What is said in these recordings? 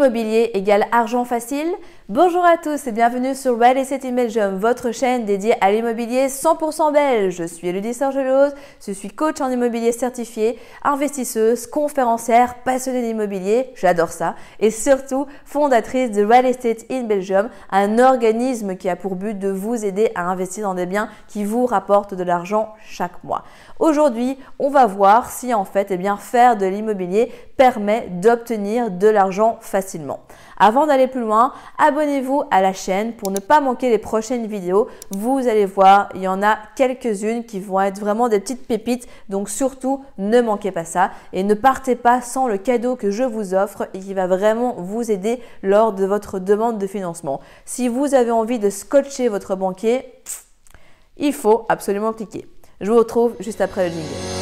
Immobilier égale argent facile Bonjour à tous et bienvenue sur Real Estate in Belgium, votre chaîne dédiée à l'immobilier 100% belge. Je suis Elodie Sorgelose, je suis coach en immobilier certifié, investisseuse, conférencière, passionnée d'immobilier, j'adore ça, et surtout fondatrice de Real Estate in Belgium, un organisme qui a pour but de vous aider à investir dans des biens qui vous rapportent de l'argent chaque mois. Aujourd'hui, on va voir si en fait, eh bien, faire de l'immobilier permet d'obtenir de l'argent facilement. Avant d'aller plus loin, abonnez-vous à la chaîne pour ne pas manquer les prochaines vidéos. Vous allez voir, il y en a quelques-unes qui vont être vraiment des petites pépites. Donc surtout, ne manquez pas ça et ne partez pas sans le cadeau que je vous offre et qui va vraiment vous aider lors de votre demande de financement. Si vous avez envie de scotcher votre banquier, il faut absolument cliquer. Je vous retrouve juste après le jingle.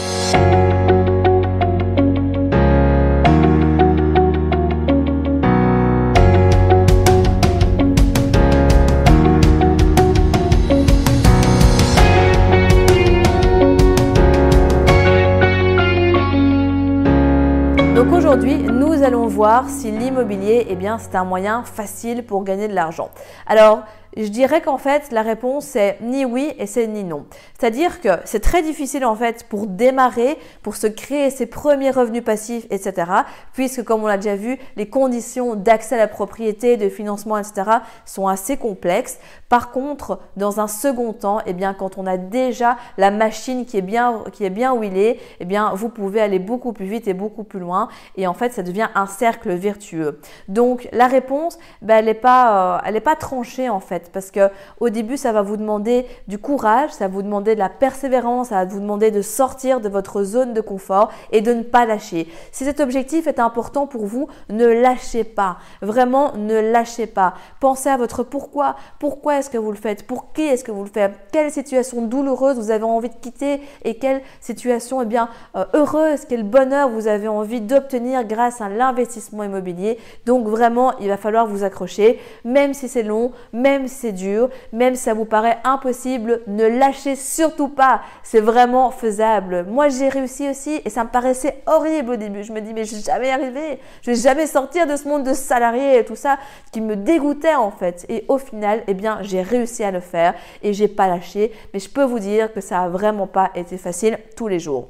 Nous allons voir si l'immobilier, eh bien, c'est un moyen facile pour gagner de l'argent. Alors, je dirais qu'en fait, la réponse c'est ni oui et c'est ni non. C'est-à-dire que c'est très difficile en fait pour démarrer, pour se créer ses premiers revenus passifs, etc. Puisque comme on l'a déjà vu, les conditions d'accès à la propriété, de financement, etc. sont assez complexes. Par contre, dans un second temps, eh bien, quand on a déjà la machine qui est bien, qui est bien est, eh bien, vous pouvez aller beaucoup plus vite et beaucoup plus loin. Et en fait, ça devient un cercle vertueux. Donc, la réponse, ben, elle n'est pas, euh, pas tranchée en fait parce que au début ça va vous demander du courage, ça va vous demander de la persévérance, ça va vous demander de sortir de votre zone de confort et de ne pas lâcher. Si cet objectif est important pour vous, ne lâchez pas. Vraiment, ne lâchez pas. Pensez à votre pourquoi. Pourquoi est-ce que vous le faites? Pour qui est-ce que vous le faites? Quelle situation douloureuse vous avez envie de quitter et quelle situation eh bien euh, heureuse, quel bonheur vous avez envie d'obtenir grâce à l'investissement immobilier. Donc vraiment, il va falloir vous accrocher, même si c'est long, même c'est dur, même ça vous paraît impossible, ne lâchez surtout pas. C'est vraiment faisable. Moi, j'ai réussi aussi et ça me paraissait horrible au début. Je me dis, mais je vais jamais arriver. Je vais jamais sortir de ce monde de salariés et tout ça qui me dégoûtait en fait. Et au final, eh bien, j'ai réussi à le faire et j'ai pas lâché. Mais je peux vous dire que ça a vraiment pas été facile tous les jours.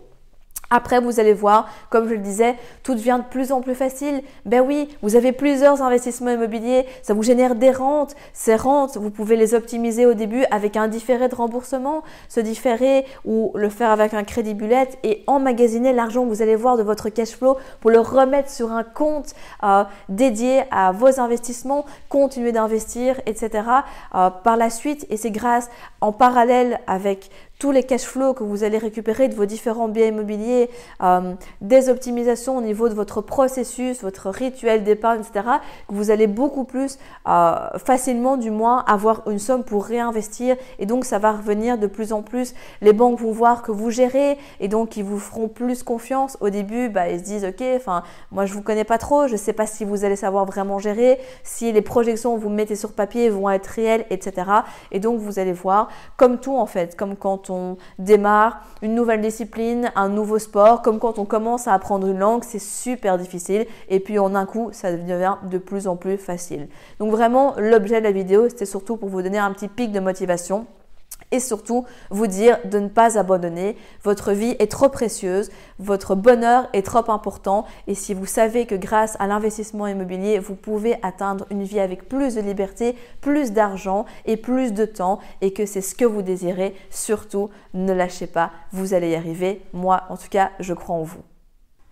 Après, vous allez voir, comme je le disais, tout devient de plus en plus facile. Ben oui, vous avez plusieurs investissements immobiliers, ça vous génère des rentes. Ces rentes, vous pouvez les optimiser au début avec un différé de remboursement, ce différé ou le faire avec un crédit bullet et emmagasiner l'argent que vous allez voir de votre cash flow pour le remettre sur un compte euh, dédié à vos investissements, continuer d'investir, etc. Euh, par la suite, et c'est grâce en parallèle avec tous les cash flows que vous allez récupérer de vos différents biens immobiliers, euh, des optimisations au niveau de votre processus, votre rituel d'épargne, etc., que vous allez beaucoup plus euh, facilement, du moins, avoir une somme pour réinvestir. Et donc, ça va revenir de plus en plus. Les banques vont voir que vous gérez et donc ils vous feront plus confiance. Au début, bah, ils se disent, OK, enfin, moi, je vous connais pas trop, je sais pas si vous allez savoir vraiment gérer, si les projections que vous mettez sur papier vont être réelles, etc. Et donc, vous allez voir, comme tout en fait, comme quand on démarre une nouvelle discipline, un nouveau sport, comme quand on commence à apprendre une langue, c'est super difficile et puis en un coup, ça devient de plus en plus facile. Donc vraiment, l'objet de la vidéo, c'était surtout pour vous donner un petit pic de motivation et surtout vous dire de ne pas abandonner. Votre vie est trop précieuse, votre bonheur est trop important et si vous savez que grâce à l'investissement immobilier, vous pouvez atteindre une vie avec plus de liberté, plus d'argent et plus de temps et que c'est ce que vous désirez, surtout ne lâchez pas, vous allez y arriver. Moi, en tout cas, je crois en vous.